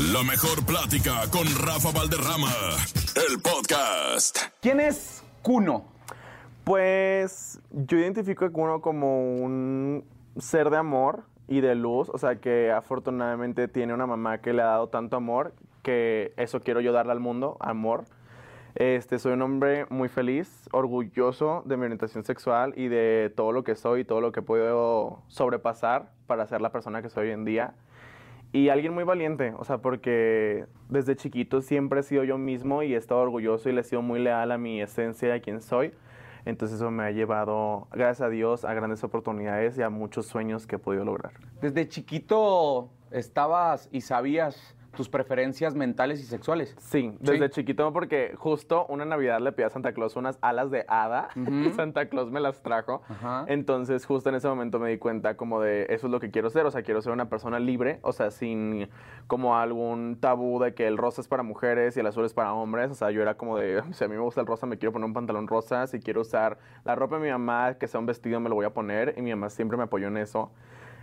La mejor plática con Rafa Valderrama. El podcast. ¿Quién es Kuno? Pues yo identifico a Kuno como un ser de amor y de luz, o sea que afortunadamente tiene una mamá que le ha dado tanto amor que eso quiero yo darle al mundo, amor. Este, soy un hombre muy feliz, orgulloso de mi orientación sexual y de todo lo que soy, todo lo que puedo sobrepasar para ser la persona que soy hoy en día. Y alguien muy valiente, o sea, porque desde chiquito siempre he sido yo mismo y he estado orgulloso y le he sido muy leal a mi esencia, a quien soy. Entonces eso me ha llevado, gracias a Dios, a grandes oportunidades y a muchos sueños que he podido lograr. Desde chiquito estabas y sabías tus preferencias mentales y sexuales. Sí, desde chiquito porque justo una Navidad le pedí a Santa Claus unas alas de hada. Y Santa Claus me las trajo. Entonces justo en ese momento me di cuenta como de eso es lo que quiero ser, o sea, quiero ser una persona libre, o sea, sin como algún tabú de que el rosa es para mujeres y el azul es para hombres, o sea, yo era como de, si a mí me gusta el rosa, me quiero poner un pantalón rosa, si quiero usar la ropa de mi mamá, que sea un vestido, me lo voy a poner. Y mi mamá siempre me apoyó en eso.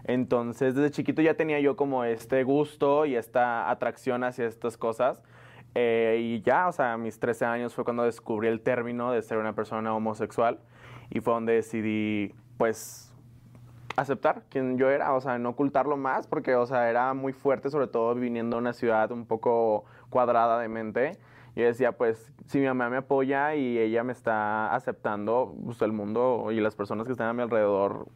Entonces, desde chiquito ya tenía yo como este gusto y esta atracción hacia estas cosas. Eh, y ya, o sea, a mis 13 años fue cuando descubrí el término de ser una persona homosexual y fue donde decidí, pues, aceptar quien yo era, o sea, no ocultarlo más, porque, o sea, era muy fuerte, sobre todo viniendo de una ciudad un poco cuadrada de mente. Y decía, pues, si mi mamá me apoya y ella me está aceptando, pues el mundo y las personas que están a mi alrededor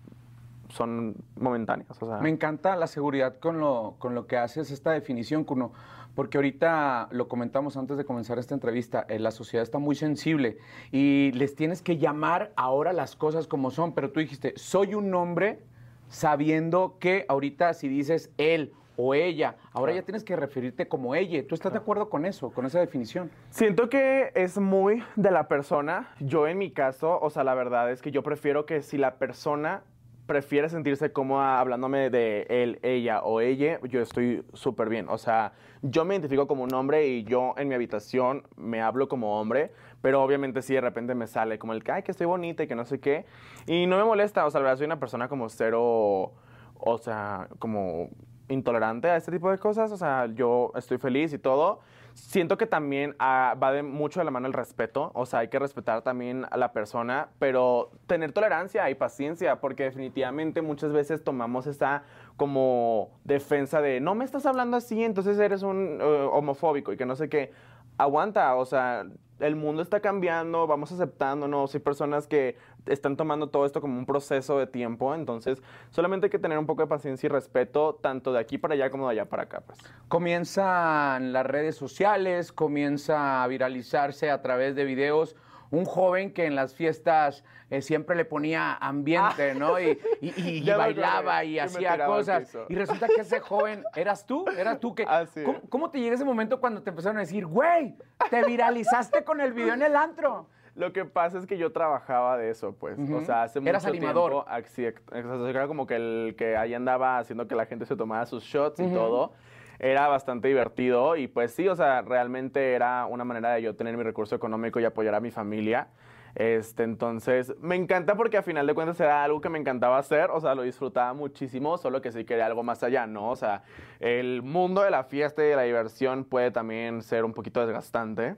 son momentáneas. O sea. Me encanta la seguridad con lo, con lo que haces esta definición, Kuno, porque ahorita lo comentamos antes de comenzar esta entrevista, eh, la sociedad está muy sensible y les tienes que llamar ahora las cosas como son, pero tú dijiste, soy un hombre sabiendo que ahorita si dices él o ella. Ahora ya tienes que referirte como ella. ¿Tú estás de acuerdo con eso, con esa definición? Siento que es muy de la persona. Yo en mi caso, o sea, la verdad es que yo prefiero que si la persona prefiere sentirse cómoda hablándome de él, ella o ella, yo estoy súper bien. O sea, yo me identifico como un hombre y yo en mi habitación me hablo como hombre, pero obviamente si de repente me sale como el que, ay, que estoy bonita y que no sé qué. Y no me molesta, o sea, la verdad soy una persona como cero, o sea, como intolerante a este tipo de cosas. O sea, yo estoy feliz y todo siento que también ah, va de mucho de la mano el respeto, o sea, hay que respetar también a la persona, pero tener tolerancia y paciencia, porque definitivamente muchas veces tomamos esa como defensa de, no me estás hablando así, entonces eres un eh, homofóbico y que no sé qué. Aguanta, o sea, el mundo está cambiando, vamos aceptándonos, hay personas que están tomando todo esto como un proceso de tiempo, entonces solamente hay que tener un poco de paciencia y respeto, tanto de aquí para allá como de allá para acá. Pues. Comienzan las redes sociales, comienza a viralizarse a través de videos un joven que en las fiestas eh, siempre le ponía ambiente, ¿no? Y, bailaba y hacía cosas. Y resulta que ese joven, ¿eras tú? ¿Eras tú? que ah, ¿cómo, te llega ese momento cuando te empezaron a decir, güey, te viralizaste con el video en el antro? Lo que pasa es que yo trabajaba de eso, pues. O sea, hace Eras mucho animador. tiempo. Era como que el que ahí andaba haciendo que la gente se tomara sus shots y todo era bastante divertido y pues sí, o sea, realmente era una manera de yo tener mi recurso económico y apoyar a mi familia. Este, entonces, me encanta porque a final de cuentas era algo que me encantaba hacer, o sea, lo disfrutaba muchísimo, solo que sí quería algo más allá, ¿no? O sea, el mundo de la fiesta y de la diversión puede también ser un poquito desgastante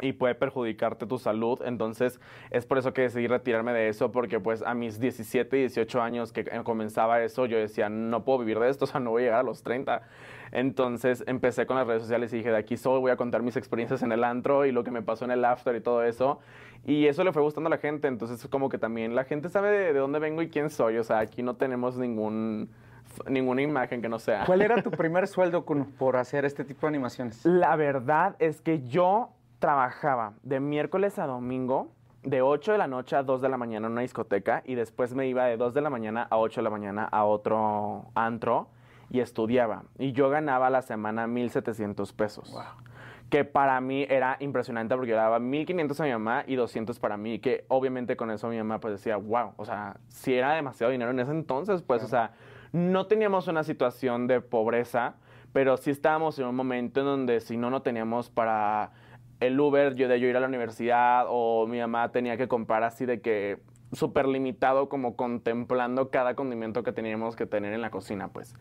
y puede perjudicarte tu salud. Entonces, es por eso que decidí retirarme de eso, porque pues a mis 17, 18 años que comenzaba eso, yo decía, no puedo vivir de esto, o sea, no voy a llegar a los 30. Entonces, empecé con las redes sociales y dije, de aquí soy, voy a contar mis experiencias en el antro y lo que me pasó en el after y todo eso. Y eso le fue gustando a la gente, entonces como que también la gente sabe de, de dónde vengo y quién soy, o sea, aquí no tenemos ningún ninguna imagen que no sea. ¿Cuál era tu primer sueldo por hacer este tipo de animaciones? La verdad es que yo trabajaba de miércoles a domingo, de 8 de la noche a 2 de la mañana en una discoteca y después me iba de 2 de la mañana a 8 de la mañana a otro antro y estudiaba. Y yo ganaba a la semana 1.700 pesos. Que para mí era impresionante porque yo daba 1.500 a mi mamá y 200 para mí. Que obviamente con eso mi mamá pues decía, wow, o sea, si era demasiado dinero en ese entonces, pues, o sea, no teníamos una situación de pobreza, pero sí estábamos en un momento en donde si no, no teníamos para el Uber yo de yo ir a la universidad o mi mamá tenía que comprar así de que súper limitado como contemplando cada condimento que teníamos que tener en la cocina, pues.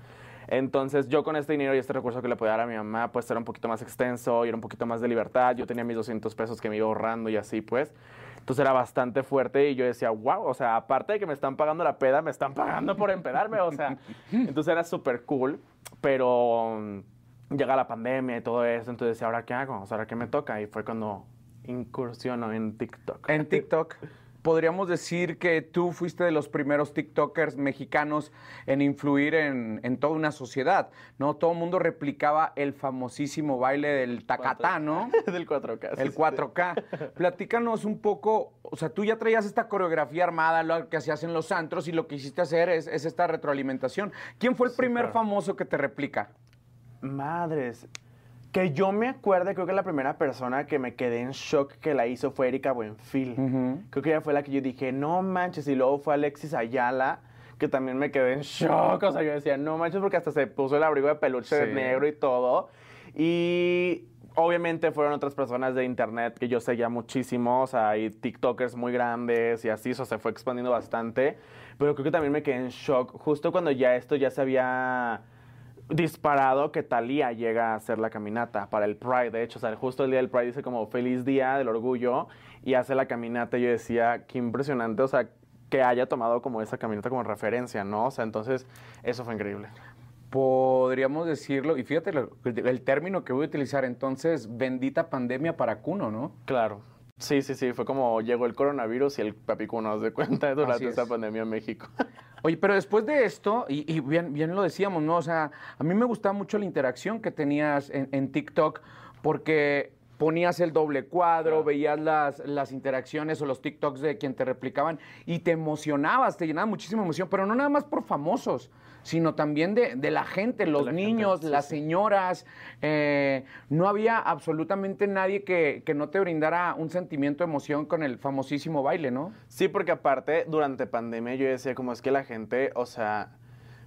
Entonces yo con este dinero y este recurso que le podía dar a mi mamá, pues era un poquito más extenso y era un poquito más de libertad. Yo tenía mis 200 pesos que me iba ahorrando y así pues. Entonces era bastante fuerte y yo decía, wow, o sea, aparte de que me están pagando la peda, me están pagando por empedarme, o sea. Entonces era súper cool, pero llega la pandemia y todo eso, entonces ¿ahora qué hago? ¿ahora qué me toca? Y fue cuando incursiono en TikTok. En TikTok. Podríamos decir que tú fuiste de los primeros TikTokers mexicanos en influir en, en toda una sociedad, ¿no? Todo el mundo replicaba el famosísimo baile del tacatá, ¿no? Del 4K. sí, El sí. 4K. Platícanos un poco, o sea, tú ya traías esta coreografía armada, lo que hacías en los antros y lo que hiciste hacer es, es esta retroalimentación. ¿Quién fue el primer claro. famoso que te replica? Madres. Que yo me acuerde, creo que la primera persona que me quedé en shock que la hizo fue Erika Buenfil. Creo que ella fue la que yo dije, no manches. Y luego fue Alexis Ayala, que también me quedé en shock. O sea, yo decía, no manches, porque hasta se puso el abrigo de peluche Sí. negro y todo. Y obviamente fueron otras personas de internet que yo seguía muchísimo. O sea, hay TikTokers muy grandes y así, eso se fue expandiendo bastante. Pero creo que también me quedé en shock justo cuando ya esto ya se había disparado que Talía llega a hacer la caminata para el Pride. De hecho, o sea, justo el día del Pride dice como feliz día del orgullo y hace la caminata. Y yo decía, qué impresionante, o sea, que haya tomado como esa caminata como referencia, ¿no? O sea, entonces, eso fue increíble. Podríamos decirlo, y fíjate lo- el término que voy a utilizar entonces, bendita pandemia para Cuno, ¿no? Claro. Sí, sí, sí, fue como llegó el coronavirus y el papicuno, ¿nos de cuenta durante es. esta pandemia en México. Oye, pero después de esto, y, y bien, bien lo decíamos, ¿no? O sea, a mí me gustaba mucho la interacción que tenías en, en TikTok, porque ponías el doble cuadro, veías las, las interacciones o los TikToks de quien te replicaban y te emocionabas, te llenaba muchísima emoción, pero no nada más por famosos, sino también de, de la gente, los la niños, las sí. señoras. eh, no había absolutamente nadie que, que no te brindara un sentimiento de emoción con el famosísimo baile, ¿no? Sí, porque aparte, durante pandemia yo decía, como es que la gente, o sea,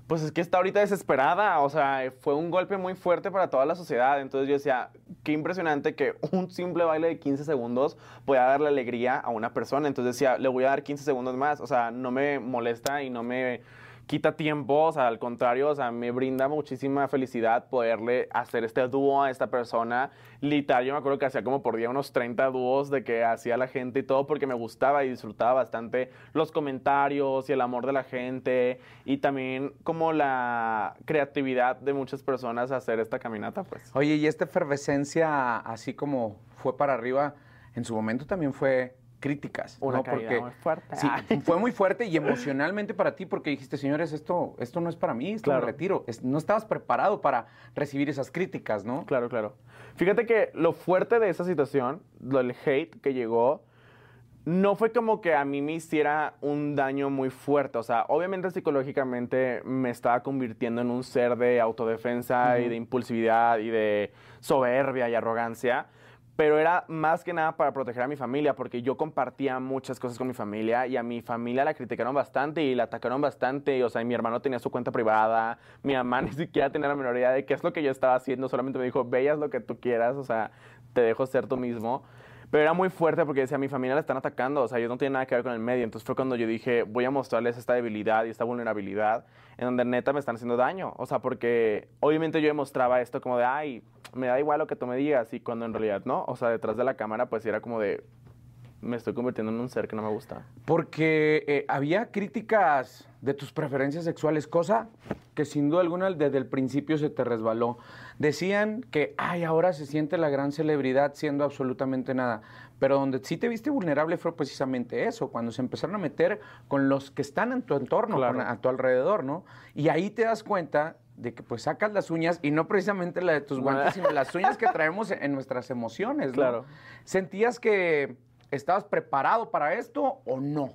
pues es que está ahorita desesperada, o sea, fue un golpe muy fuerte para toda la sociedad. Entonces yo decía, qué impresionante que un simple baile de 15 segundos pueda darle alegría a una persona. Entonces decía, le voy a dar 15 segundos más, o sea, no me molesta y no me quita tiempo, o sea, al contrario, o sea, me brinda muchísima felicidad poderle hacer este dúo a esta persona. Literal, yo me acuerdo que hacía como por día unos 30 dúos de que hacía la gente y todo porque me gustaba y disfrutaba bastante los comentarios y el amor de la gente y también como la creatividad de muchas personas hacer esta caminata, pues. Oye, y esta efervescencia, así como fue para arriba, en su momento también fue críticas. Una ¿no? muy fuerte. Sí, fue muy fuerte y emocionalmente para ti porque dijiste, señores, esto, esto no es para mí, esto Claro. me retiro. No estabas preparado para recibir esas críticas, ¿no? Claro, claro. Fíjate que lo fuerte de esa situación, del hate que llegó, no fue como que a mí me hiciera un daño muy fuerte. O sea, obviamente psicológicamente me estaba convirtiendo en un ser de autodefensa y de impulsividad y de soberbia y arrogancia. Pero era más que nada para proteger a mi familia, porque yo compartía muchas cosas con mi familia y a mi familia la criticaron bastante y la atacaron bastante. O sea, mi hermano tenía su cuenta privada, mi mamá ni siquiera tenía la menor idea de qué es lo que yo estaba haciendo, solamente me dijo, veas lo que tú quieras, o sea, te dejo ser tú mismo. Pero era muy fuerte porque decía, mi familia la están atacando, o sea, ellos no tienen nada que ver con el medio. Entonces fue cuando yo dije, voy a mostrarles esta debilidad y esta vulnerabilidad en donde neta me están haciendo daño. O sea, porque obviamente yo demostraba esto como de, ay, me da igual lo que tú me digas y cuando en realidad no. O sea, detrás de la cámara pues era como de, me estoy convirtiendo en un ser que no me gusta. Porque eh, había críticas de tus preferencias sexuales, cosa que sin duda alguna desde el principio se te resbaló. Decían que, ay, ahora se siente la gran celebridad siendo absolutamente nada. Pero donde sí te viste vulnerable fue precisamente eso, cuando se empezaron a meter con los que están en tu entorno, Claro. con- a tu alrededor, ¿no? Y ahí te das cuenta de que pues sacas las uñas y no precisamente la de tus guantes, sino las uñas que traemos en nuestras emociones, ¿no? Claro. ¿Sentías que estabas preparado para esto o no?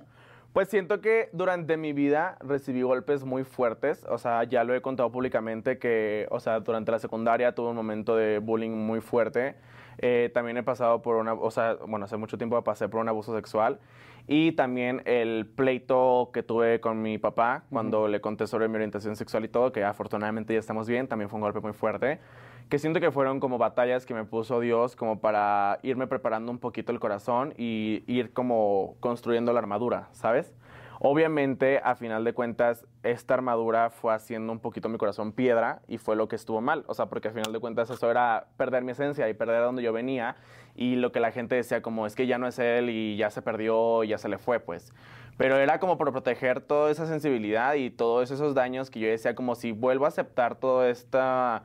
Pues siento que durante mi vida recibí golpes muy fuertes, o sea, ya lo he contado públicamente que, o sea, durante la secundaria tuve un momento de bullying muy fuerte. Eh, también he pasado por una, o sea, bueno, hace mucho tiempo pasé por un abuso sexual y también el pleito que tuve con mi papá cuando le conté sobre mi orientación sexual y todo, que afortunadamente ya estamos bien, también fue un golpe muy fuerte, que siento que fueron como batallas que me puso Dios como para irme preparando un poquito el corazón y ir como construyendo la armadura, ¿sabes? Obviamente, a final de cuentas, esta armadura fue haciendo un poquito mi corazón piedra y fue lo que estuvo mal. O sea, porque a final de cuentas eso era perder mi esencia y perder a donde yo venía y lo que la gente decía como es que ya no es él y ya se perdió, ya se le fue, pues. Pero era como por proteger toda esa sensibilidad y todos esos daños que yo decía como si vuelvo a aceptar toda esta,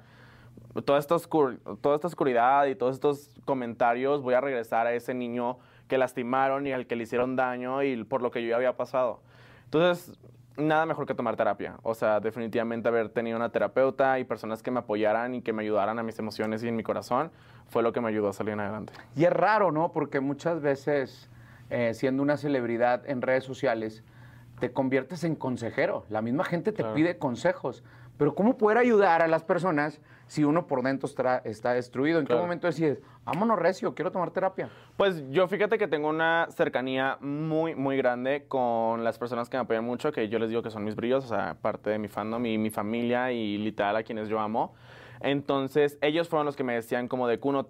toda esta oscuridad y todos estos comentarios, voy a regresar a ese niño que lastimaron y al que le hicieron daño y por lo que yo ya había pasado. Entonces, nada mejor que tomar terapia. O sea, definitivamente haber tenido una terapeuta y personas que me apoyaran y que me ayudaran a mis emociones y en mi corazón fue lo que me ayudó a salir adelante. Y es raro, ¿no? Porque muchas veces, eh, siendo una celebridad en redes sociales, te conviertes en consejero. La misma gente te pide consejos. Pero ¿cómo poder ayudar a las personas si uno por dentro está, destruido? ¿En qué momento decides, vámonos recio, quiero tomar terapia? Pues yo fíjate que tengo una cercanía muy, muy grande con las personas que me apoyan mucho, que yo les digo que son mis brillos, o sea, parte de mi fandom y mi familia y literal a quienes yo amo. Entonces, ellos fueron los que me decían como de, Kuno,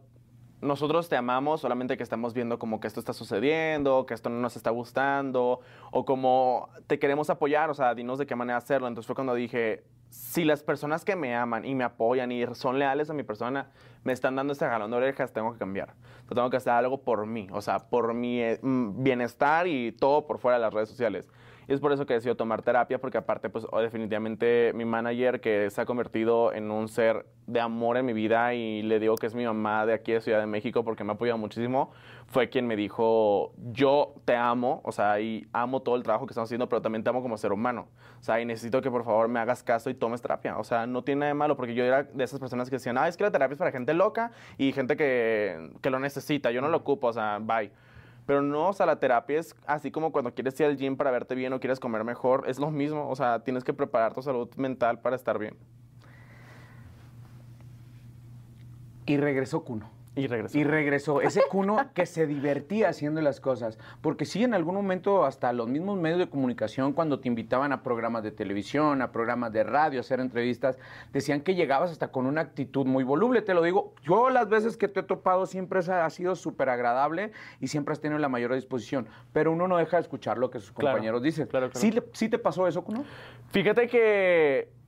nosotros te amamos, solamente que estamos viendo como que esto está sucediendo, que esto no nos está gustando, o como te queremos apoyar, o sea, dinos de qué manera hacerlo. Entonces fue cuando dije, si las personas que me aman y me apoyan y son leales a mi persona me están dando ese jalón de orejas, tengo que cambiar. tengo que hacer algo por mí, o sea, por mi eh, bienestar y todo por fuera de las redes sociales. Y es por eso que decido tomar terapia, porque aparte, pues definitivamente mi manager, que se ha convertido en un ser de amor en mi vida y le digo que es mi mamá de aquí de Ciudad de México porque me ha apoyado muchísimo, fue quien me dijo, yo te amo, o sea, y amo todo el trabajo que estamos haciendo, pero también te amo como ser humano. O sea, y necesito que por favor me hagas caso y tomes terapia. O sea, no tiene nada de malo, porque yo era de esas personas que decían, ah, es que la terapia es para gente loca y gente que, que lo necesita, yo no lo ocupo, o sea, bye. Pero no, o sea, la terapia es así como cuando quieres ir al gym para verte bien o quieres comer mejor, es lo mismo, o sea, tienes que preparar tu salud mental para estar bien. Y regresó Cuno. Y regresó. Y regresó. Ese cuno que se divertía haciendo las cosas. Porque sí, en algún momento, hasta los mismos medios de comunicación, cuando te invitaban a programas de televisión, a programas de radio, a hacer entrevistas, decían que llegabas hasta con una actitud muy voluble. Te lo digo, yo las veces que te he topado siempre ha sido súper agradable y siempre has tenido la mayor disposición. Pero uno no deja de escuchar lo que sus compañeros dicen. Claro, ¿Sí, ¿Sí te pasó eso, Cuno? Fíjate que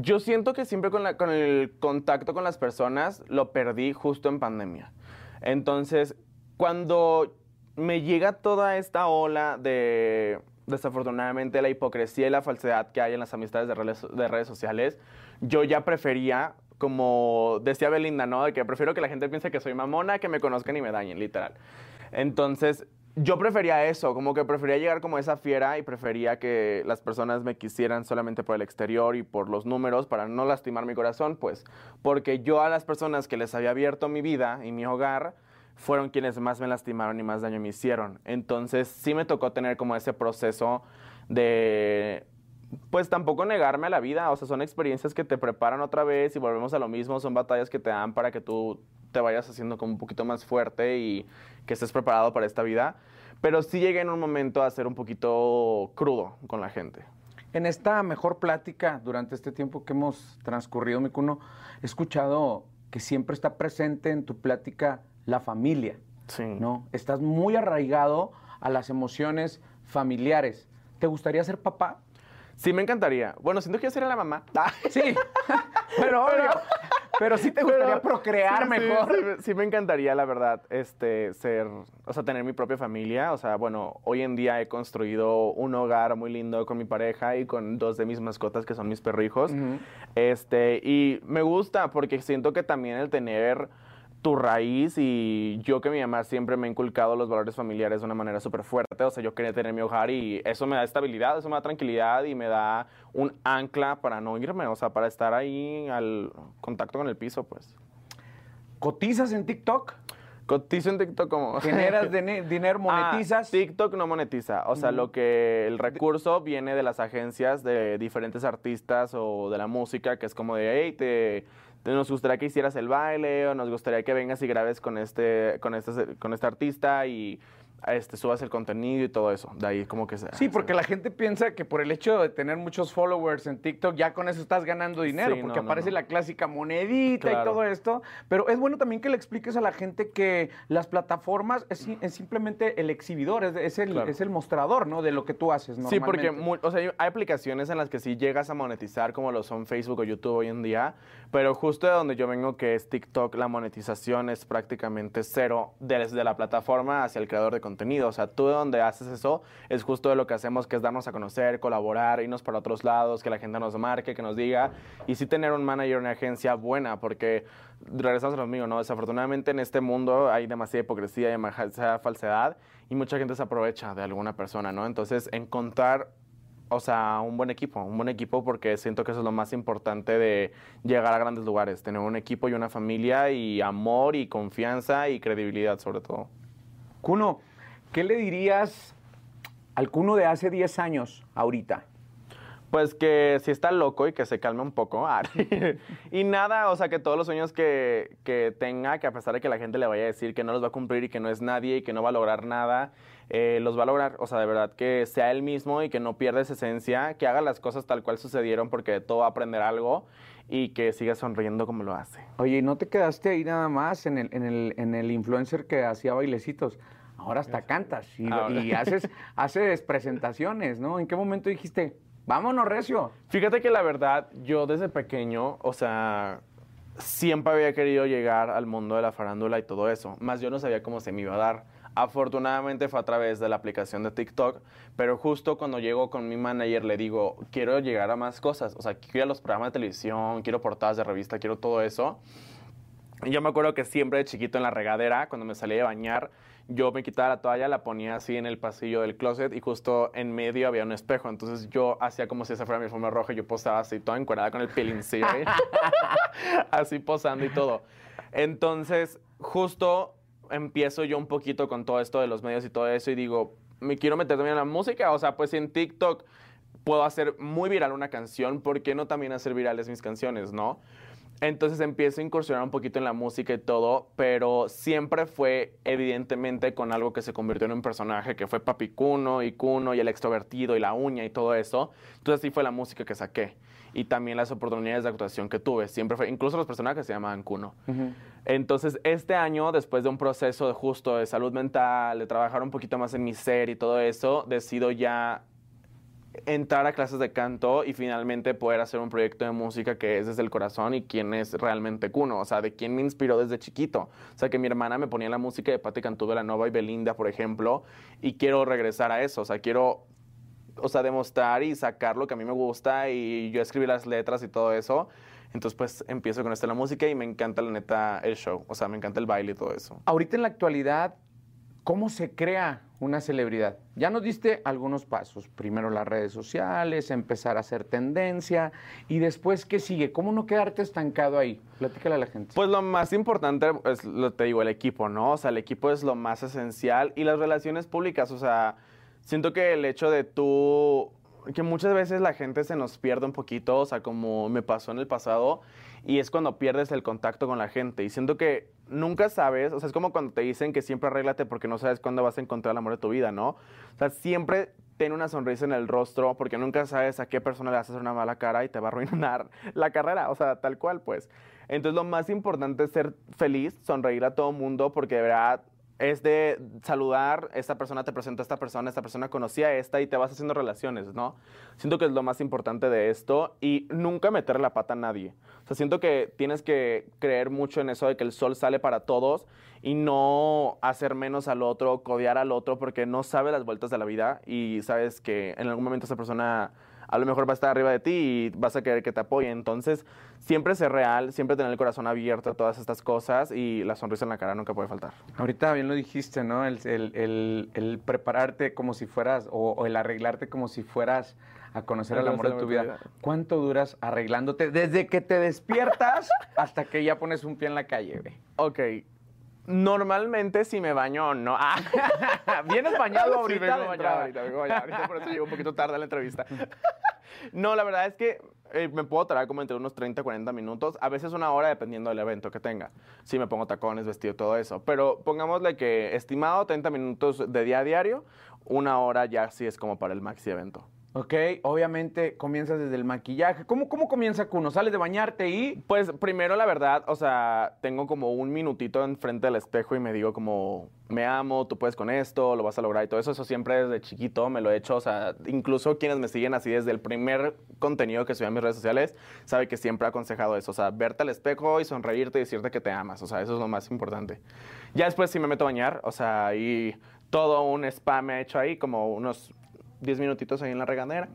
yo siento que siempre con, el contacto con las personas lo perdí justo en pandemia. Entonces, cuando me llega toda esta ola de, desafortunadamente, la hipocresía y la falsedad que hay en las amistades de redes, de redes sociales, yo ya prefería, como decía Belinda, ¿no? De que prefiero que la gente piense que soy mamona, que me conozcan y me dañen, literal. Entonces, yo prefería eso, como que prefería llegar como esa fiera y prefería que las personas me quisieran solamente por el exterior y por los números para no lastimar mi corazón, pues porque yo a las personas que les había abierto mi vida y mi hogar fueron quienes más me lastimaron y más daño me hicieron. Entonces sí me tocó tener como ese proceso de pues tampoco negarme a la vida, o sea, son experiencias que te preparan otra vez y volvemos a lo mismo, son batallas que te dan para que tú te vayas haciendo como un poquito más fuerte y que estés preparado para esta vida. Pero sí llegué en un momento a ser un poquito crudo con la gente. En esta mejor plática, durante este tiempo que hemos transcurrido, Micuno, he escuchado que siempre está presente en tu plática la familia. Sí. ¿no? Estás muy arraigado a las emociones familiares. ¿Te gustaría ser papá? Sí, me encantaría. Bueno, siento que yo sería la mamá. Sí, pero obvio. Pero sí te gustaría procrear mejor. Sí, me encantaría, la verdad, este, ser, o sea, tener mi propia familia. O sea, bueno, hoy en día he construido un hogar muy lindo con mi pareja y con dos de mis mascotas que son mis perrijos. Este, y me gusta porque siento que también el tener tu raíz y yo que mi mamá siempre me ha inculcado los valores familiares de una manera súper fuerte, o sea, yo quería tener mi hogar y eso me da estabilidad, eso me da tranquilidad y me da un ancla para no irme, o sea, para estar ahí al contacto con el piso, pues. ¿Cotizas en TikTok? Cotizo en TikTok como... ¿Generas dinero, ah, monetizas? TikTok no monetiza. O sea, lo que el recurso viene de las agencias de diferentes artistas o de la música, que es como de, hey, te nos gustaría que hicieras el baile o nos gustaría que vengas y grabes con este, con este, con este artista y este, subas el contenido y todo eso. De ahí como que se... Sí, porque la gente piensa que por el hecho de tener muchos followers en TikTok, ya con eso estás ganando dinero, Sí, porque no, aparece no. la clásica monedita y todo esto. Pero es bueno también que le expliques a la gente que las plataformas es, si- es simplemente el exhibidor, es, es el, Claro. es el mostrador, ¿no? De lo que tú haces Sí, porque o sea, hay aplicaciones en las que sí llegas a monetizar, como lo son Facebook o YouTube hoy en día, pero justo de donde yo vengo, que es TikTok, la monetización es prácticamente cero desde la plataforma hacia el creador de contenido. O sea, tú de donde haces eso es justo de lo que hacemos, que es darnos a conocer, colaborar, irnos para otros lados, que la gente nos marque, que nos diga, y sí tener un manager, una agencia buena, porque regresamos a lo mío, ¿no? Desafortunadamente en este mundo hay demasiada hipocresía, demasiada falsedad, y mucha gente se aprovecha de alguna persona, ¿no? Entonces, encontrar o sea, un buen equipo, un buen equipo porque siento que eso es lo más importante de llegar a grandes lugares, tener un equipo y una familia y amor y confianza y credibilidad sobre todo. Cuno, ¿qué le dirías al Cuno de hace 10 años, ahorita? Pues que si está loco y que se calme un poco. Ah, y nada, o sea, que todos los sueños que, que tenga, que a pesar de que la gente le vaya a decir que no los va a cumplir y que no es nadie y que no va a lograr nada, eh, los va a lograr. O sea, de verdad que sea él mismo y que no pierda esa esencia, que haga las cosas tal cual sucedieron porque de todo va a aprender algo y que siga sonriendo como lo hace. Oye, ¿y no te quedaste ahí nada más en el, en el, en el influencer que hacía bailecitos? Ahora hasta cantas y, Ahora. y haces, haces presentaciones, ¿no? ¿En qué momento dijiste, vámonos, Recio? Fíjate que la verdad, yo desde pequeño, o sea, siempre había querido llegar al mundo de la farándula y todo eso, más yo no sabía cómo se me iba a dar. Afortunadamente fue a través de la aplicación de TikTok, pero justo cuando llego con mi manager le digo, quiero llegar a más cosas, o sea, quiero a los programas de televisión, quiero portadas de revista, quiero todo eso. Y yo me acuerdo que siempre de chiquito en la regadera, cuando me salía de bañar, yo me quitaba la toalla, la ponía así en el pasillo del closet y justo en medio había un espejo. Entonces yo hacía como si esa fuera mi forma roja y yo posaba así toda encuerada con el pelincillo ahí. así posando y todo. Entonces, justo empiezo yo un poquito con todo esto de los medios y todo eso y digo, me quiero meter también en la música. O sea, pues en TikTok puedo hacer muy viral una canción, ¿por qué no también hacer virales mis canciones, no? Entonces empiezo a incursionar un poquito en la música y todo, pero siempre fue evidentemente con algo que se convirtió en un personaje, que fue Papi Cuno y Cuno y el extrovertido y la uña y todo eso. Entonces así fue la música que saqué. Y también las oportunidades de actuación que tuve. Siempre fue, incluso los personajes se llamaban Cuno. Entonces, este año, después de un proceso de justo de salud mental, de trabajar un poquito más en mi ser y todo eso, decido ya entrar a clases de canto y finalmente poder hacer un proyecto de música que es desde el corazón y quién es realmente Cuno, o sea, de quién me inspiró desde chiquito. O sea, que mi hermana me ponía la música de Patti Cantú, Nova y Belinda, por ejemplo, y quiero regresar a eso, o sea, quiero o sea, demostrar y sacar lo que a mí me gusta y yo escribí las letras y todo eso. Entonces, pues empiezo con esto de la música y me encanta la neta el show, o sea, me encanta el baile y todo eso. Ahorita en la actualidad, ¿cómo se crea una celebridad? Ya nos diste algunos pasos. Primero las redes sociales, empezar a hacer tendencia y después, ¿qué sigue? ¿Cómo no quedarte estancado ahí? Platícale a la gente. Pues lo más importante es, te digo, el equipo, ¿no? O sea, el equipo es lo más esencial y las relaciones públicas, o sea, siento que el hecho de tú, que muchas veces la gente se nos pierde un poquito, o sea, como me pasó en el pasado, y es cuando pierdes el contacto con la gente. Y siento que nunca sabes, o sea, es como cuando te dicen que siempre arréglate porque no sabes cuándo vas a encontrar el amor de tu vida, ¿no? O sea, siempre ten una sonrisa en el rostro porque nunca sabes a qué persona le hacer una mala cara y te va a arruinar la carrera, o sea, tal cual, pues. Entonces, lo más importante es ser feliz, sonreír a todo mundo porque de verdad es de saludar, esta persona te presenta a esta persona, esta persona conocía a esta y te vas haciendo relaciones, ¿no? Siento que es lo más importante de esto y nunca meter la pata a nadie. O sea, siento que tienes que creer mucho en eso de que el sol sale para todos y no hacer menos al otro, codear al otro, porque no sabe las vueltas de la vida y sabes que en algún momento esa persona a lo mejor va a estar arriba de ti y vas a querer que te apoye. Entonces, siempre ser real, siempre tener el corazón abierto a todas estas cosas y la sonrisa en la cara nunca puede faltar. Ahorita bien lo dijiste, ¿no? El, el- el- el prepararte como si fueras, o, o el arreglarte como si fueras a conocer el amor de tu vida. ¿Cuánto duras arreglándote desde que te despiertas hasta que ya pones un pie en la calle, güey? Ok. Normalmente si me baño o no. Ah. ¿Vienes bañado Sí, ahorita? vengo bañado ahorita, vengo bañado ahorita, por eso llego un poquito tarde a la entrevista. No, la verdad es que eh, me puedo tardar como entre unos 30, 40 minutos, a veces una hora dependiendo del evento que tenga. Si me pongo tacones, vestido, todo eso. Pero pongámosle que estimado 30 minutos de día a diario, una hora ya sí es como para el maxi evento. Ok, obviamente comienzas desde el maquillaje. ¿Cómo, cómo comienza Kuno? ¿Sales de bañarte y...? Pues primero la verdad, o sea, tengo como un minutito enfrente del espejo y me digo como, me amo, tú puedes con esto, lo vas a lograr y todo eso. Eso siempre desde chiquito me lo he hecho, o sea, incluso quienes me siguen así desde el primer contenido que subí a mis redes sociales, sabe que siempre he aconsejado eso, o sea, verte al espejo y sonreírte y decirte que te amas, o sea, eso es lo más importante. Ya después sí me meto a bañar, o sea, y todo un spa me he hecho ahí, como unos 10 minutitos ahí en la regadera.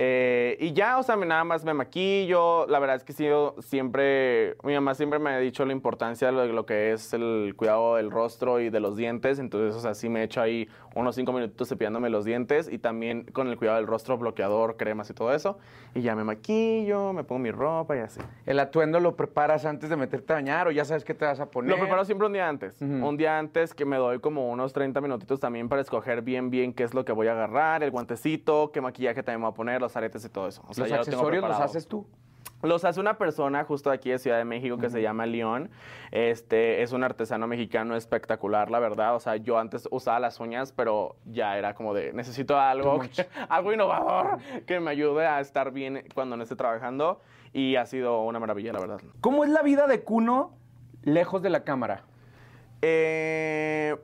Eh, y ya, o sea, nada más me maquillo. La verdad es que he sido siempre, mi mamá siempre me ha dicho la importancia de lo, que es el cuidado del rostro y de los dientes. Entonces, o sea, sí me he hecho ahí unos 5 minutos cepillándome los dientes y también con el cuidado del rostro, bloqueador, cremas y todo eso. Y ya me maquillo, me pongo mi ropa y así. ¿El atuendo lo preparas antes de meterte a bañar o ya sabes qué te vas a poner? Lo preparo siempre un día antes. Un día antes que me doy como unos 30 minutitos también para escoger bien, bien qué es lo que voy a agarrar, el guantecito, qué maquillaje también voy a poner, los aretes y todo eso. O sea, ¿Los accesorios los haces tú? Los hace una persona justo aquí de Ciudad de México que se llama León. Este es un artesano mexicano espectacular, la verdad. O sea, yo antes usaba las uñas, pero ya era como de necesito algo, algo innovador que me ayude a estar bien cuando no esté trabajando. Y ha sido una maravilla, la verdad. ¿Cómo es la vida de Kuno lejos de la cámara? Eh,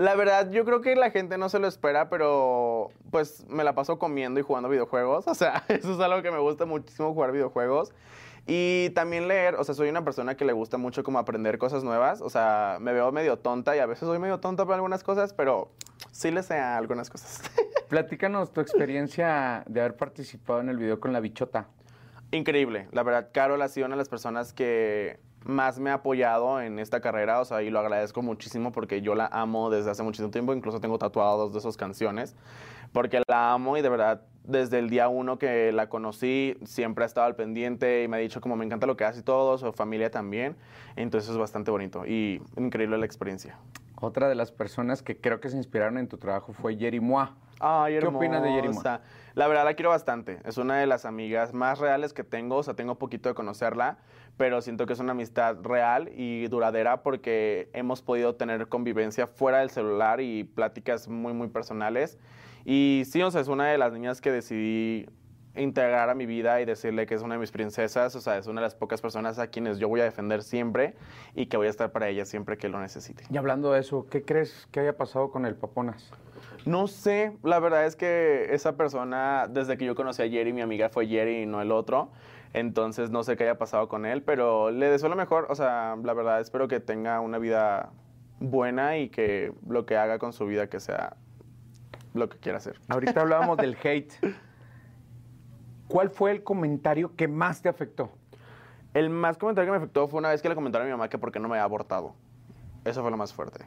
la verdad, yo creo que la gente no se lo espera, pero pues me la paso comiendo y jugando videojuegos. O sea, eso es algo que me gusta muchísimo jugar videojuegos. Y también leer, o sea, soy una persona que le gusta mucho como aprender cosas nuevas. O sea, me veo medio tonta y a veces soy medio tonta para algunas cosas, pero sí le sé a algunas cosas. Platícanos tu experiencia de haber participado en el video con la bichota. Increíble, la verdad, Carol ha sido una de las personas que más me ha apoyado en esta carrera, o sea, y lo agradezco muchísimo porque yo la amo desde hace muchísimo tiempo, incluso tengo tatuados de esas canciones, porque la amo y de verdad desde el día uno que la conocí siempre ha estado al pendiente y me ha dicho como me encanta lo que hace y todo, su familia también, entonces es bastante bonito y increíble la experiencia. Otra de las personas que creo que se inspiraron en tu trabajo fue Jerry Moa. ¿Qué opinas de Jerry Moa? La verdad la quiero bastante. Es una de las amigas más reales que tengo. O sea, tengo poquito de conocerla, pero siento que es una amistad real y duradera porque hemos podido tener convivencia fuera del celular y pláticas muy, muy personales. Y sí, o sea, es una de las niñas que decidí integrar a mi vida y decirle que es una de mis princesas, o sea, es una de las pocas personas a quienes yo voy a defender siempre y que voy a estar para ella siempre que lo necesite. Y hablando de eso, ¿qué crees que haya pasado con el Paponas? No sé, la verdad es que esa persona, desde que yo conocí a Jerry, mi amiga fue Jerry y no el otro, entonces no sé qué haya pasado con él, pero le deseo lo mejor, o sea, la verdad espero que tenga una vida buena y que lo que haga con su vida que sea lo que quiera hacer. Ahorita hablábamos del hate. ¿Cuál fue el comentario que más te afectó? El más comentario que me afectó fue una vez que le comentaron a mi mamá que por qué no me había abortado. Eso fue lo más fuerte.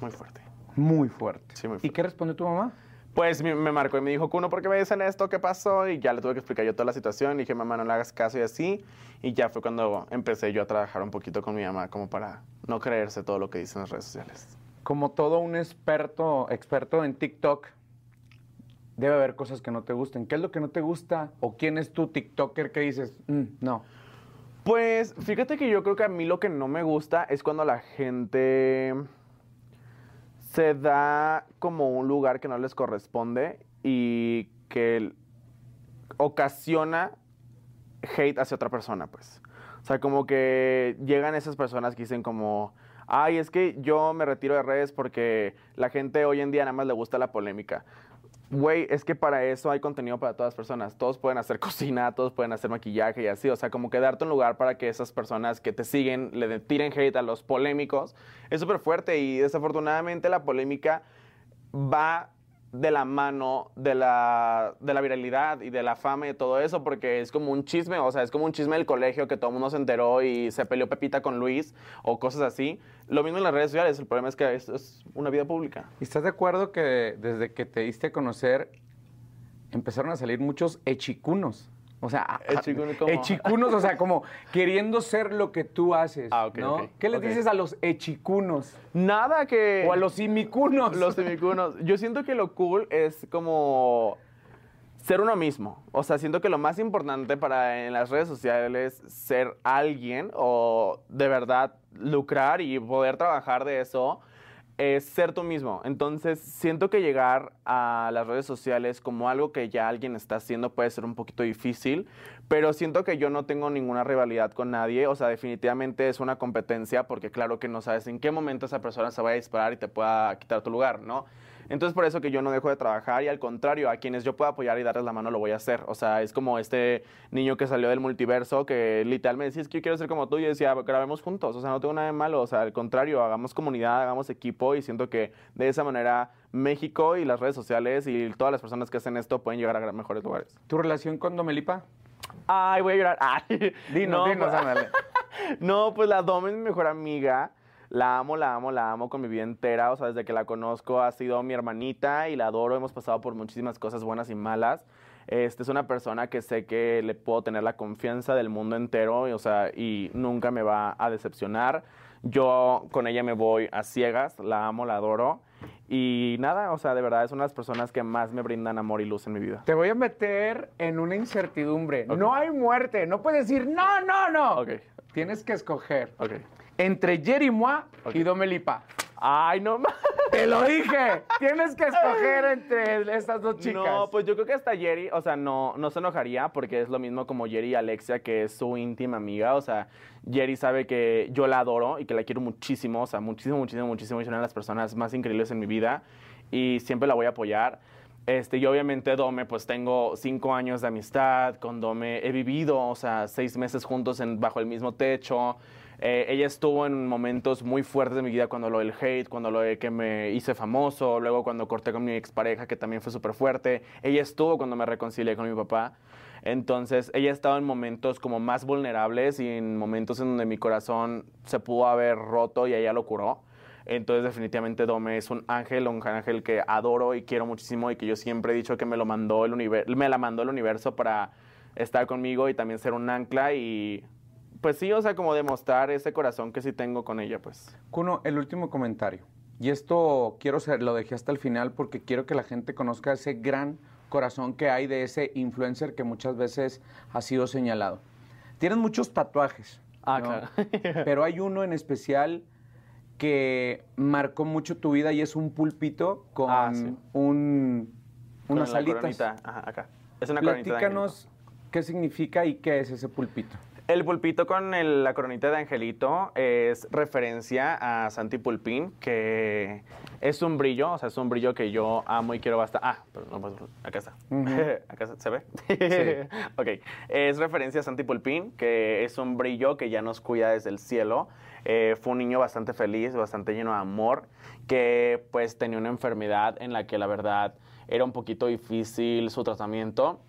Muy fuerte. Muy fuerte. Sí, muy ¿Y qué respondió tu mamá? Pues me, marcó y me dijo, Kuno, ¿por qué me dicen esto? ¿Qué pasó? Y ya le tuve que explicar yo toda la situación. Y dije, mamá, no le hagas caso y así. Y ya fue cuando empecé yo a trabajar un poquito con mi mamá, como para no creerse todo lo que dicen las redes sociales. Como todo un experto, experto en TikTok, debe haber cosas que no te gusten. ¿Qué es lo que no te gusta? ¿O quién es tu TikToker que dices, mm, no? Pues fíjate que yo creo que a mí lo que no me gusta es cuando la gente se da como un lugar que no les corresponde y que ocasiona hate hacia otra persona, pues. O sea, como que llegan esas personas que dicen como, ay, es que yo me retiro de redes porque la gente hoy en día nada más le gusta la polémica güey, es que para eso hay contenido para todas las personas. Todos pueden hacer cocina, todos pueden hacer maquillaje y así. O sea, como que darte un lugar para que esas personas que te siguen le tiren hate a los polémicos es súper fuerte y desafortunadamente la polémica va de la mano de la, de la viralidad y de la fama y todo eso, porque es como un chisme, o sea, es como un chisme del colegio que todo el mundo se enteró y se peleó Pepita con Luis o cosas así. Lo mismo en las redes sociales, el problema es que esto es una vida pública. ¿Y estás de acuerdo que desde que te diste a conocer empezaron a salir muchos echicunos? O sea, echicunos, o sea, como queriendo ser lo que tú haces. Ah, ¿no? ¿Qué les dices a los echicunos? Nada que. O a los imicunos. Los imicunos. Yo siento que lo cool es como ser uno mismo. O sea, siento que lo más importante para en las redes sociales es ser alguien o de verdad lucrar y poder trabajar de eso es ser tú mismo. Entonces, siento que llegar a las redes sociales como algo que ya alguien está haciendo puede ser un poquito difícil, pero siento que yo no tengo ninguna rivalidad con nadie. O sea, definitivamente es una competencia porque claro que no sabes en qué momento esa persona se va a disparar y te pueda quitar tu lugar, ¿no? Entonces, por eso que yo no dejo de trabajar y al contrario, a quienes yo pueda apoyar y darles la mano lo voy a hacer. O sea, es como este niño que salió del multiverso que literal me decía, es que yo quiero ser como tú y decía, grabemos juntos. O sea, no tengo nada de malo. O sea, al contrario, hagamos comunidad, hagamos equipo y siento que de esa manera México y las redes sociales y todas las personas que hacen esto pueden llegar a mejores lugares. ¿Tu relación con Domelipa? Ay, voy a llorar. Ay, Dinos, no, dinos, pues- no, pues la Dom es mi mejor amiga. La amo, la amo, la amo con mi vida entera. O sea, desde que la conozco ha sido mi hermanita y la adoro. Hemos pasado por muchísimas cosas buenas y malas. Este es una persona que sé que le puedo tener la confianza del mundo entero, y, o sea, y nunca me va a decepcionar. Yo con ella me voy a ciegas, la amo, la adoro. Y nada, o sea, de verdad es una de las personas que más me brindan amor y luz en mi vida. Te voy a meter en una incertidumbre. No hay muerte. No puedes decir no, no, no. Ok. Tienes que escoger Ok. Entre Jerry Moi Ok. y Domelipa. Ay, no más. Te lo dije. Tienes que escoger entre estas dos chicas. No, pues yo creo que hasta Jerry, o sea, no, no se enojaría porque es lo mismo como Jerry y Alexia, que es su íntima amiga. O sea, Jerry sabe que yo la adoro y que la quiero muchísimo, o sea, muchísimo, muchísimo, muchísimo. Es una de las personas más increíbles en mi vida y siempre la voy a apoyar. Este, y obviamente Dome, pues tengo cinco años de amistad con Dome. He vivido, o sea, seis meses juntos en, bajo el mismo techo. Eh, ella estuvo en momentos muy fuertes de mi vida cuando lo del hate, cuando lo de que me hice famoso, luego cuando corté con mi expareja, que también fue súper fuerte. Ella estuvo cuando me reconcilié con mi papá. Entonces, ella ha estado en momentos como más vulnerables y en momentos en donde mi corazón se pudo haber roto y ella lo curó. Entonces, definitivamente Dome es un ángel, un ángel que adoro y quiero muchísimo y que yo siempre he dicho que me lo mandó el universo, me la mandó el universo para estar conmigo y también ser un ancla y pues sí, o sea, como demostrar ese corazón que sí tengo con ella, pues. Kuno, el último comentario. Y esto quiero ser, lo dejé hasta el final porque quiero que la gente conozca ese gran corazón que hay de ese influencer que muchas veces ha sido señalado. Tienes muchos tatuajes. Ah, ¿no? claro. Pero hay uno en especial que marcó mucho tu vida y es un pulpito con Ah, sí. un, Con unas alitas. ajá, acá. Es una Platícanos qué significa y qué es ese pulpito. El pulpito con el- la coronita de Angelito es referencia a Santi Pulpín, que es un brillo, o sea, es un brillo que yo amo y quiero bastante. Ah, pero no, pues, acá está. Ujú. acá se- ve. ok, es referencia a Santi Pulpín, que es un brillo que ya nos cuida desde el cielo. Eh, fue un niño bastante feliz, bastante lleno de amor, que pues tenía una enfermedad en la que la verdad era un poquito difícil su tratamiento.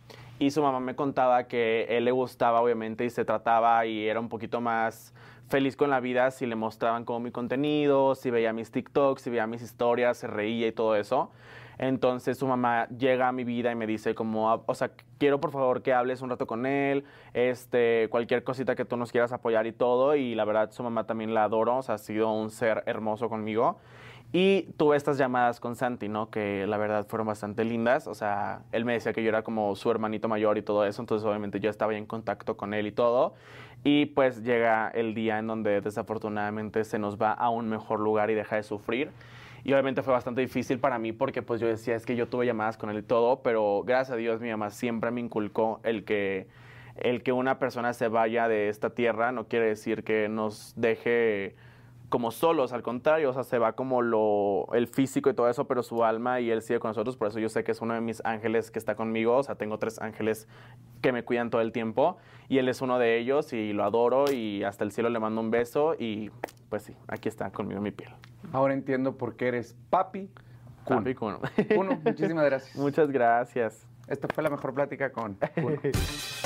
Y su mamá me contaba que él le gustaba, obviamente, y se trataba y era un poquito más feliz con la vida si le mostraban como mi contenido, si veía mis TikToks, si veía mis historias, se reía y todo eso. Entonces su mamá llega a mi vida y me dice como, ah, o sea, quiero por favor que hables un rato con él, este, cualquier cosita que tú nos quieras apoyar y todo. Y la verdad su mamá también la adoro, o sea, ha sido un ser hermoso conmigo. Y tuve estas llamadas con Santi, ¿no? Que la verdad fueron bastante lindas. O sea, él me decía que yo era como su hermanito mayor y todo eso. Entonces, obviamente, yo estaba en contacto con él y todo. Y pues llega el día en donde desafortunadamente se nos va a un mejor lugar y deja de sufrir. Y obviamente fue bastante difícil para mí porque pues yo decía, es que yo tuve llamadas con él y todo, pero gracias a Dios mi mamá siempre me inculcó el que, el que una persona se vaya de esta tierra no quiere decir que nos deje como solos, al contrario, o sea, se va como lo, el físico y todo eso, pero su alma y él sigue con nosotros, por eso yo sé que es uno de mis ángeles que está conmigo, o sea, tengo tres ángeles que me cuidan todo el tiempo y él es uno de ellos y lo adoro y hasta el cielo le mando un beso y pues sí, aquí está conmigo en mi piel. Ahora entiendo por qué eres papi. Kuno. Papi Kuno. Kuno, muchísimas gracias. Muchas gracias. Esta fue la mejor plática con Kuno.